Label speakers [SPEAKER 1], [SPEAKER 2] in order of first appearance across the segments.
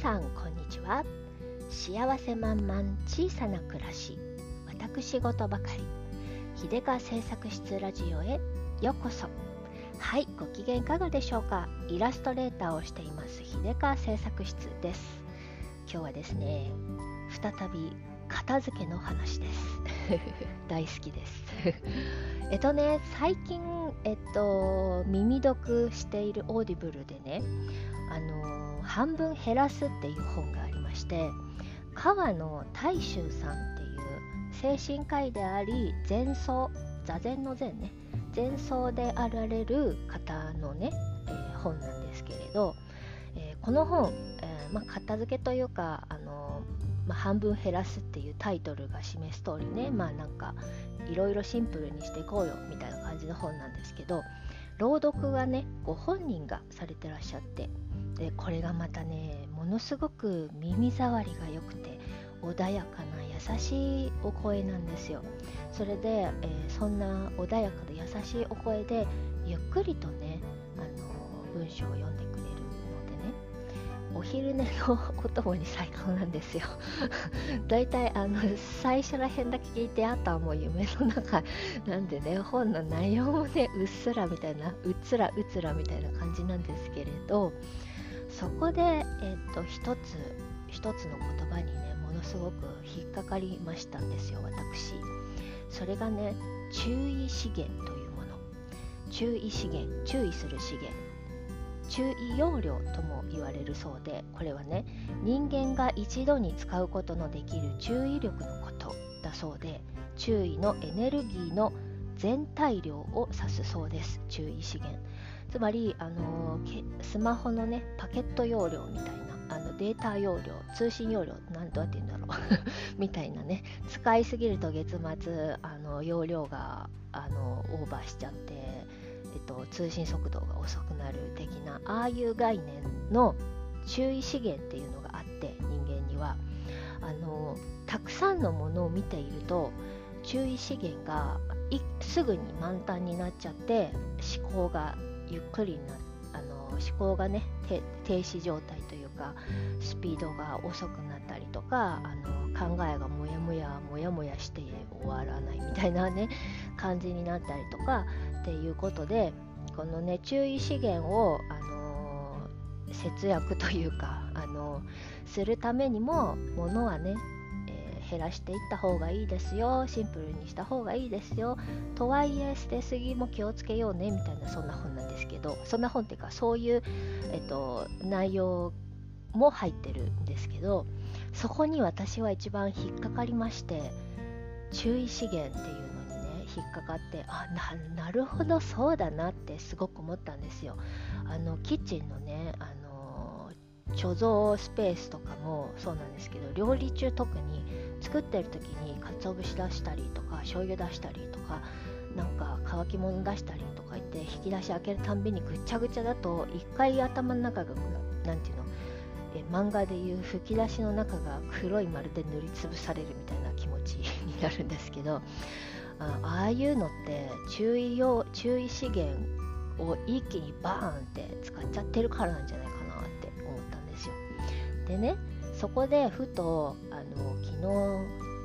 [SPEAKER 1] さんこんにちは。幸せ満々小さな暮らし。私事ばかり。秀川製作室ラジオへ。ようこそ。はいご機嫌いかがでしょうか。イラストレーターをしています。秀川製作室です。今日はですね再び片付けの話です。大好きです。えっとね最近えっと耳読しているオーディブルでねあの半分減らすっていう本がありまして川野大衆さんっていう精神科医であり禅僧座禅の禅ね禅僧であられる方のね、えー、本なんですけれど、えー、この本、えー、まあ、片付けというかあの、まあ、半分減らすっていうタイトルが示す通りねまあなんかいろいろシンプルにしていこうよみたいな感じの本なんですけど朗読はねご本人がされてらっしゃってでこれがまたねものすごく耳障りが良くて穏やかな優しいお声なんですよ。それで、えー、そんな穏やかで優しいお声でゆっくりとねあの文章を読んでお昼寝のお供に最高なんですよ。だいたいあの最初らへんだけ聞いてあとはもう夢の中なんでね本の内容もねうっすらみたいなうっつらうつらみたいな感じなんですけれどそこで、えーと、一つ一つの言葉にねものすごく引っかかりましたんですよ私。それがね注意資源というもの。注意資源注意する資源。注意要領とも言われるそうでこれはね人間が一度に使うことのできる注意力のことだそうで注意のエネルギーの全体量を指すそうです。注意資源。つまり、あのスマホのねパケット容量みたいなあのデータ容量通信容量なんどうやって言うんだろう。みたいなね使いすぎると月末あの容量があのオーバーしちゃって、えっと、通信速度が遅くなる的なああいう概念の注意資源っていうのがあって人間には。あのたくさんのものを見ていると注意資源がすぐに満タンになっちゃって思考がゆっくりなあの思考がね停止状態というかスピードが遅くなったりとかあの考えがモヤモヤモヤモヤして終わらないみたいなね感じになったりとかっていうことでこのね注意資源を、あの節約というか、あのするためにもものはねえ減らしていった方がいいですよシンプルにした方がいいですよとはいえ捨てすぎも気をつけようねみたいなそんな本なんですけどそんな本っていうかそういう、えっと、内容も入ってるんですけどそこに私は一番引っかかりまして注意資源っていう引っかかってあなるほどそうだなってすごく思ったんですよ。あのキッチンのねあの貯蔵スペースとかもそうなんですけど料理中特に作ってる時に鰹節出したりとか醤油出したりとかなんか乾き物出したりとか言って引き出し開けるたんびにぐっちゃぐちゃだと一回頭の中が何ていうのえ漫画でいう吹き出しの中が黒い丸で塗りつぶされるみたいな気持ちになるんですけどああいうのって注意用注意資源を一気にバーンって使っちゃってるからなんじゃないかなって思ったんですよ。でねそこでふとあの昨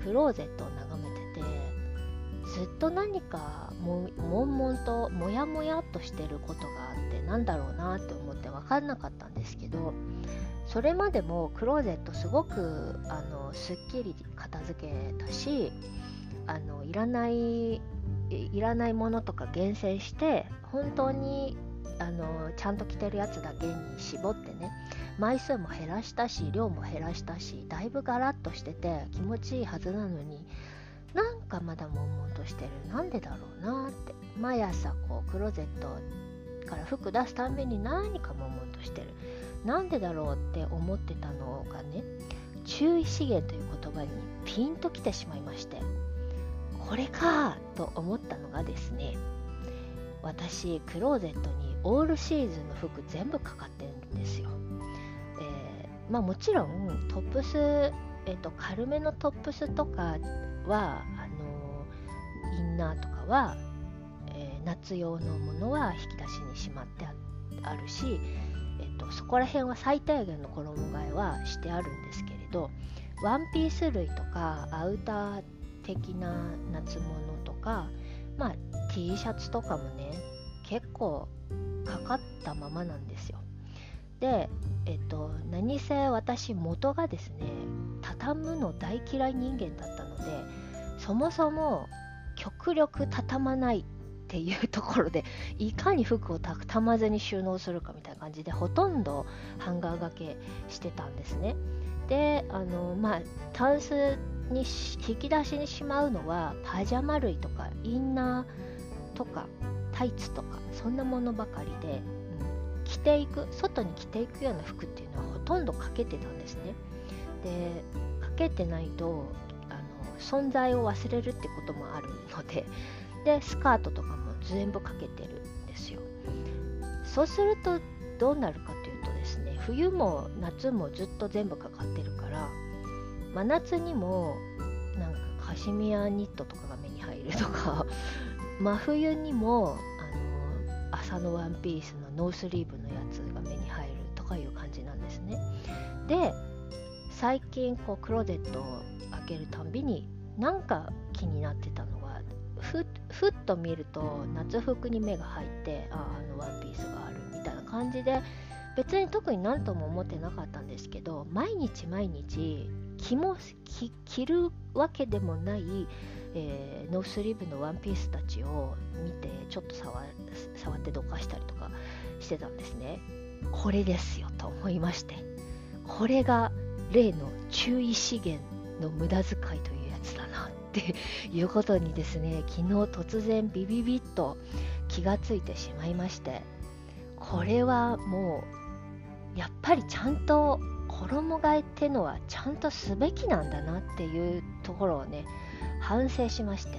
[SPEAKER 1] 日クローゼットを眺めててずっと何かも悶々とモヤモヤっとしてることがあってなんだろうなって思って分かんなかったんですけどそれまでもクローゼットすごくあのすっきり片付けたしあのいらないいらないものとか厳選して本当にあのちゃんと着てるやつだけに絞ってね枚数も減らしたし量も減らしたしだいぶガラッとしてて気持ちいいはずなのになんかまだ悶々としてる。なんでだろうなって。毎朝こうクローゼットから服出すたんびに何か悶々としてる。なんでだろうって思ってたのがね注意資源という言葉にピンときてしまいまして。これかと思ったのがですね私クローゼットにオールシーズンの服全部かかってるんですよ。えまあ、もちろんトップス、えーと、軽めのトップスとかはあのインナーとかは、えー、夏用のものは引き出しにしまってあるしえっと、そこら辺は最低限の衣替えはしてあるんですけれどワンピース類とかアウター的な夏物とか、まあ、T シャツとかもね結構かかったままなんですよ。で、えっと、何せ私元がですね畳むの大嫌い人間だったのでそもそも極力畳まないっていうところでいかに服を畳まずに収納するかみたいな感じでほとんどハンガー掛けしてたんですね。であのまあタンスに引き出しにしまうのはパジャマ類とかインナーとかタイツとかそんなものばかりで、うん、着ていく外に着ていくような服っていうのはほとんどかけてたんですね。でかけてないとあの存在を忘れるってこともあるのででスカートとかも全部かけてるんですよそうするとどうなるかというとですね冬も夏もずっと全部かかってるから真夏にもなんかカシミヤニットとかが目に入るとか 真冬にもあの朝のワンピースのノースリーブのやつが目に入るとかいう感じなんですね。で最近こうクローゼットを開けるたんびになんか気になってたのがふふっと見ると夏服に目が入ってああのワンピースがあるみたいな感じで別に特に何とも思ってなかったんですけど毎日毎日着も着るわけでもない、えー、ノースリーブのワンピースたちを見てちょっと触触ってどかしたりとかしてたんですね。これですよと思いまして。これが例の注意資源の無駄遣いというやつだなっていうことにですね昨日突然ビビビッと気がついてしまいまして。これはもうやっぱりちゃんと衣替えってのはちゃんとすべきなんだなっていうところをね反省しまして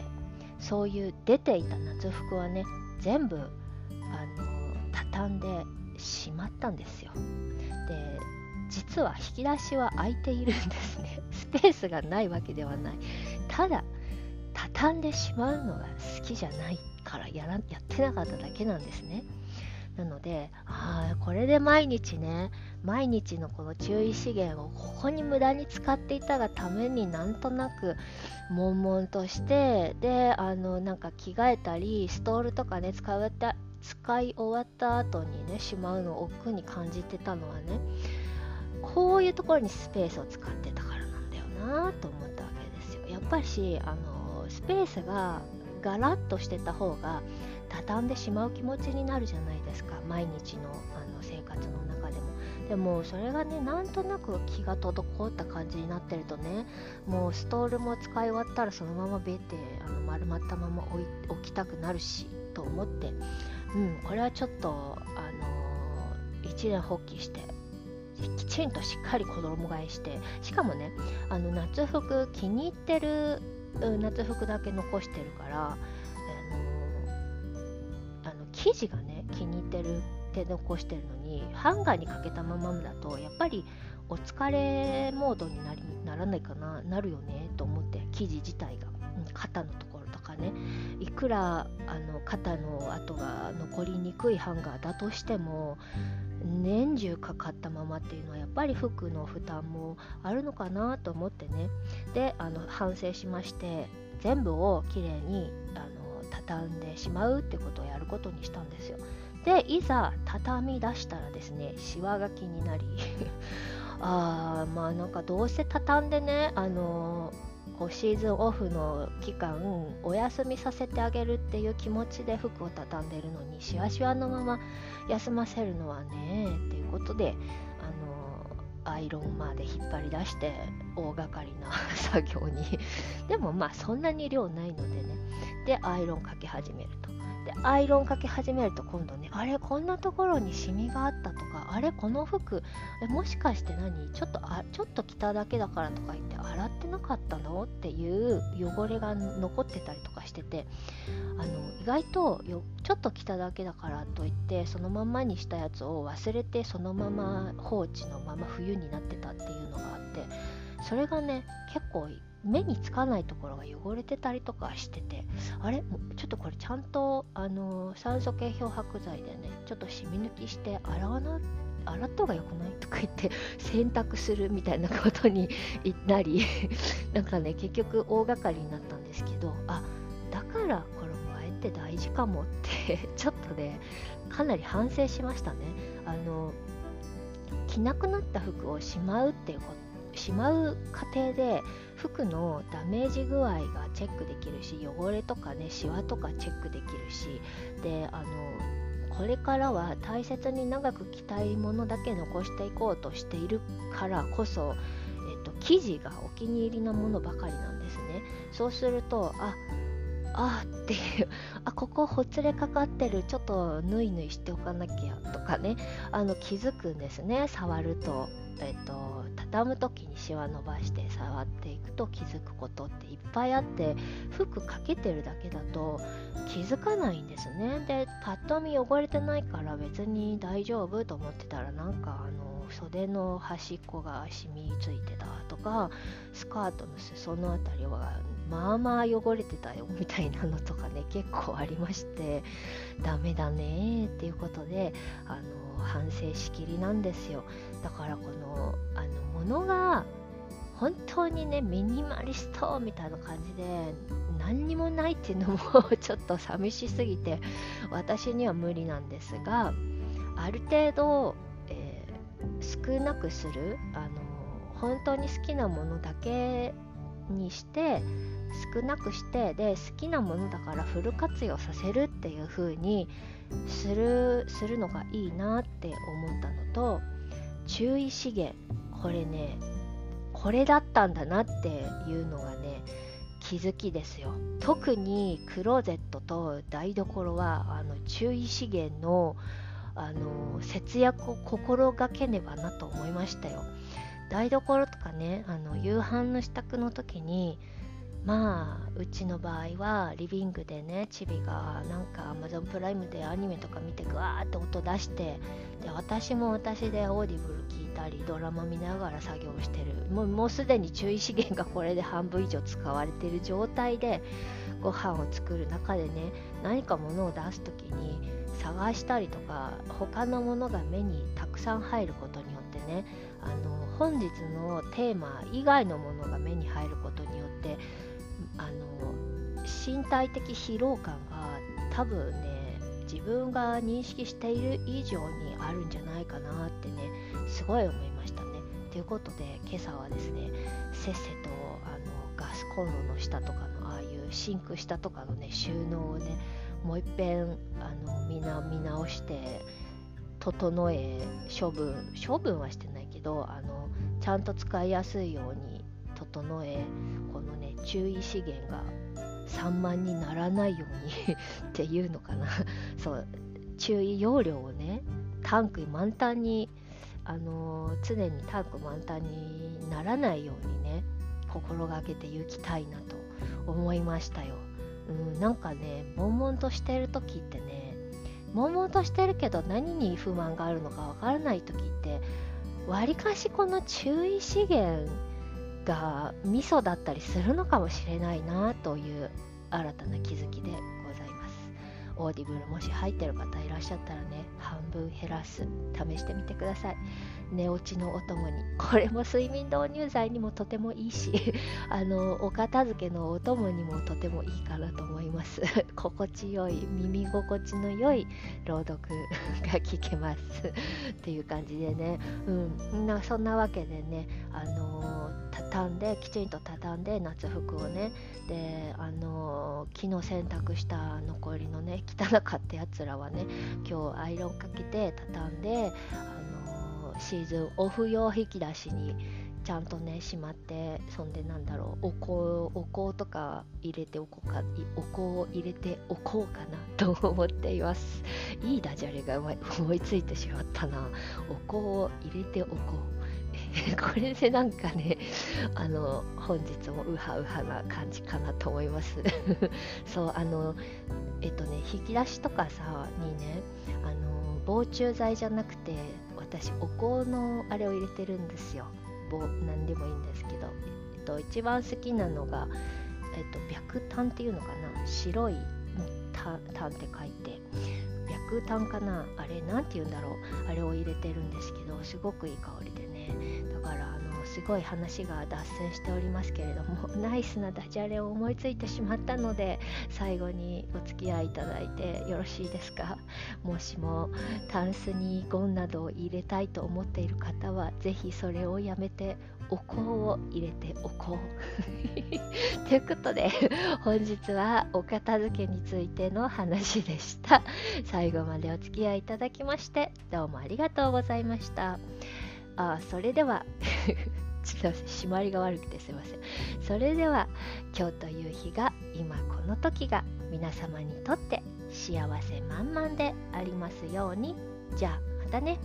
[SPEAKER 1] そういう出ていた夏服はね全部あの畳んでしまったんですよ。で実は引き出しは開いているんですね。スペースがないわけではない。ただ畳んでしまうのが好きじゃないからやらやってなかっただけなんですね。なのであこれで毎日ね毎日のこの注意資源をここに無駄に使っていたがためになんとなく悶々としてであのなんか着替えたりストールとかね使う使い終わった後にねしまうのを億劫に感じてたのはねこういうところにスペースを使ってたからなんだよなと思ったわけですよ。やっぱりあのスペースがガラッとしてた方が畳んでしまう気持ちになるじゃないですか。毎日のあの生活の中でも。でもそれがねなんとなく気が滞った感じになってるとねもうストールも使い終わったらそのままベてあの丸まったまま置きたくなるしと思って。うんこれはちょっとあの一年発起してきちんとしっかり子供替えしてしかもねあの夏服気に入ってる夏服だけ残してるからあのあの生地がね気に入ってるって残してるのにハンガーにかけたままだとやっぱりお疲れモードになりならないかななるよねと思って生地自体が、うん、肩のところとかね。いくらあの肩の跡が残りにくいハンガーだとしても年中かかったままっていうのはやっぱり服の負担もあるのかなと思ってね。であの反省しまして全部をきれいにあの畳んでしまうってことをやることにしたんですよ。でいざ畳み出したらですねしわが気になり。あーまあなんかどうせ畳んでねあのこうシーズンオフの期間お休みさせてあげるっていう気持ちで服を畳んでるのにしわしわのまま休ませるのはねっていうことであのアイロンまで引っ張り出して大掛かりな 作業に。でもまあそんなに量ないのでね。でアイロンかけ始めると。でアイロンかけ始めると今度ねあれこんなところにシミがあったとかあれこの服えもしかして何？ちょっとあちょっと着ただけだからとか言って洗ってなかったの？っていう汚れが残ってたりとかしててあの意外とよちょっと着ただけだからといってそのままにしたやつを忘れてそのまま放置のまま冬になってたっていうのがあってそれがね結構目につかないところが汚れてたりとかしててあれ？ちょっとこれちゃんとあの酸素系漂白剤でねちょっと染み抜きして洗わな洗った方がよくないとか言って洗濯するみたいなことになりなんかね結局大掛かりになったんですけどあだから衣替えって大事かもってちょっとねかなり反省しましたね。あの着なくなった服をしまうっていうことしまう過程で服のダメージ具合がチェックできるし汚れとかねシワとかチェックできるしであのこれからは大切に長く着たいものだけ残していこうとしているからこそ、えっと、生地がお気に入りなものばかりなんですね。そうするとああ っていうあここほつれかかってるちょっとぬいぬいしておかなきゃとかね。あの気づくんですね触ると。えっと畳む時にシワ伸ばして触っていくと気づくことっていっぱいあって服かけてるだけだと気づかないんですね。でパッと見汚れてないから別に大丈夫と思ってたらなんかあの袖の端っこが染みついてたとかスカートの裾の辺りはまあまあ汚れてたよ みたいなのとかね結構ありましてダメだねっていうことであの反省しきりなんですよ。だからこのあのものが本当にねミニマリストみたいな感じで何にもないっていうのも ちょっと寂しすぎて私には無理なんですがある程度、えー、少なくするあの本当に好きなものだけにして少なくしてで好きなものだからフル活用させるっていう風にするするのがいいなって思ったのと注意資源これねこれだったんだなっていうのがね気づきですよ。特にクローゼットと台所はあの注意資源のあの節約を心がけねばなと思いましたよ。台所とかねあの夕飯の支度の時にまあうちの場合はリビングでねチビがなんか Amazon プライムでアニメとか見てグワーって音出してで私も私でオーディブル聞いたりドラマ見ながら作業してる。もうもうすでに注意資源がこれで半分以上使われてる状態でご飯を作る中でね何か物を出す時に探したりとか他のものが目にたくさん入ることによってねあの本日のテーマ以外のものが目に入ることによってあの身体的疲労感が多分ね自分が認識している以上にあるんじゃないかなってねすごい思いましたね。ということで今朝はですねせっせとあのガスコンロの下とかのああいうシンク下とかのね収納をねもういっぺんあのみな見直して整え処分処分はしてないけどあのちゃんと使いやすいように整えこの注意資源が散漫にならないように っていうのかな そう注意容量をねタンク満タンにあのー、常にタンク満タンにならないようにね心がけていきたいなと思いましたよ。うん、なんかね悶々としてる時ってね悶々としてるけど何に不満があるのかわからない時ってわりかしこの注意資源がミソだったりするのかもしれないなという新たな気づきでございます。オーディブルもし入ってる方いらっしゃったらね半分減らす試してみてください。寝落ちのお供に。これも睡眠導入剤にもとてもいいし あのお片付けのお供にもとてもいいかなと思います。心地よい耳心地の良い朗読が聞けます。っていう感じでね。うん。そんなわけでねあの畳んできちんと畳んで夏服をね。であの昨日洗濯した残りのね汚かったやつらはね今日アイロンかけて畳んであのシーズンオフ用引き出しにちゃんとねしまってそんでなんだろうお香お香とか入れておこうかお香を入れておこうかなと思っています。いいダジャレが思いついてしまったな。お香を入れておこう。これでなんかねあの本日もウハウハな感じかなと思います。そうあのえっとね引き出しとかさにねあの防虫剤じゃなくて私お香のあれを入れてるんですよ。棒何でもいいんですけど、えっと、一番好きなのが、えっと、白炭っていうのかな？白い炭って書いて白炭かな？あれ何て言うんだろう？あれを入れてるんですけどすごくいい香りでねだからあのすごい話が脱線しておりますけれども ナイスなダジャレを思いついてしまったので最後にお付き合いいただいてよろしいですか？もしもタンスにゴンなどを入れたいと思っている方は是非それをやめてお香を入れておこう。ということで本日はお片付けについての話でした。最後までお付き合いいただきましてどうもありがとうございました。あそれではすいません締まりが悪くてすいません。それでは今日という日が今この時が皆様にとって幸せ満々でありますように。じゃあまたね。